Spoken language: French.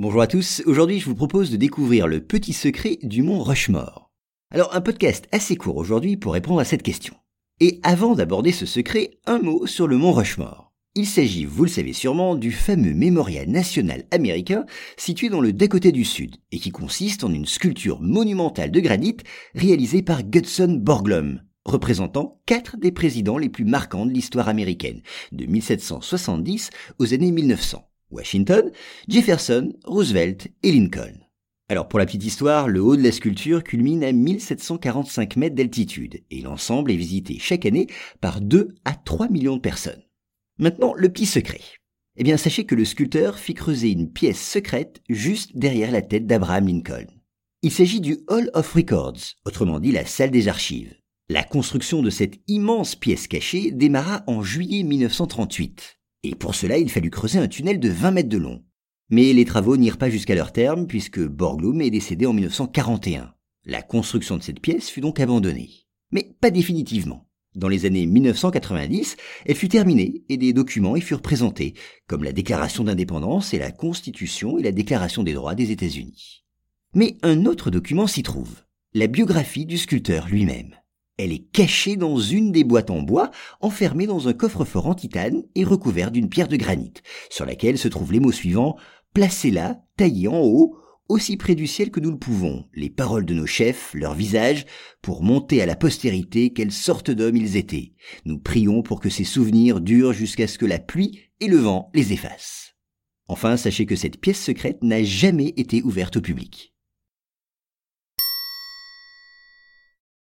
Bonjour à tous, aujourd'hui je vous propose de découvrir le petit secret du mont Rushmore. Alors un podcast assez court aujourd'hui pour répondre à cette question. Et avant d'aborder ce secret, un mot sur le mont Rushmore. Il s'agit, vous le savez sûrement, du fameux mémorial national américain situé dans le Dakota du Sud et qui consiste en une sculpture monumentale de granit réalisée par Gudson Borglum, représentant quatre des présidents les plus marquants de l'histoire américaine, de 1770 aux années 1900. Washington, Jefferson, Roosevelt et Lincoln. Alors pour la petite histoire, le haut de la sculpture culmine à 1745 mètres d'altitude et l'ensemble est visité chaque année par 2 à 3 millions de personnes. Maintenant, le petit secret. Eh bien, sachez que le sculpteur fit creuser une pièce secrète juste derrière la tête d'Abraham Lincoln. Il s'agit du Hall of Records, autrement dit la salle des archives. La construction de cette immense pièce cachée démarra en juillet 1938. Et pour cela, il fallut creuser un tunnel de 20 mètres de long. Mais les travaux n'irent pas jusqu'à leur terme puisque Borglum est décédé en 1941. La construction de cette pièce fut donc abandonnée. Mais pas définitivement. Dans les années 1990, elle fut terminée et des documents y furent présentés, comme la Déclaration d'indépendance et la Constitution et la Déclaration des droits des États-Unis. Mais un autre document s'y trouve, la biographie du sculpteur lui-même. Elle est cachée dans une des boîtes en bois, enfermée dans un coffre-fort en titane et recouverte d'une pierre de granit, sur laquelle se trouvent les mots suivants Placez là, taillés en haut, aussi près du ciel que nous le pouvons, les paroles de nos chefs, leurs visages, pour monter à la postérité quelle sorte d'hommes ils étaient. Nous prions pour que ces souvenirs durent jusqu'à ce que la pluie et le vent les effacent. Enfin, sachez que cette pièce secrète n'a jamais été ouverte au public.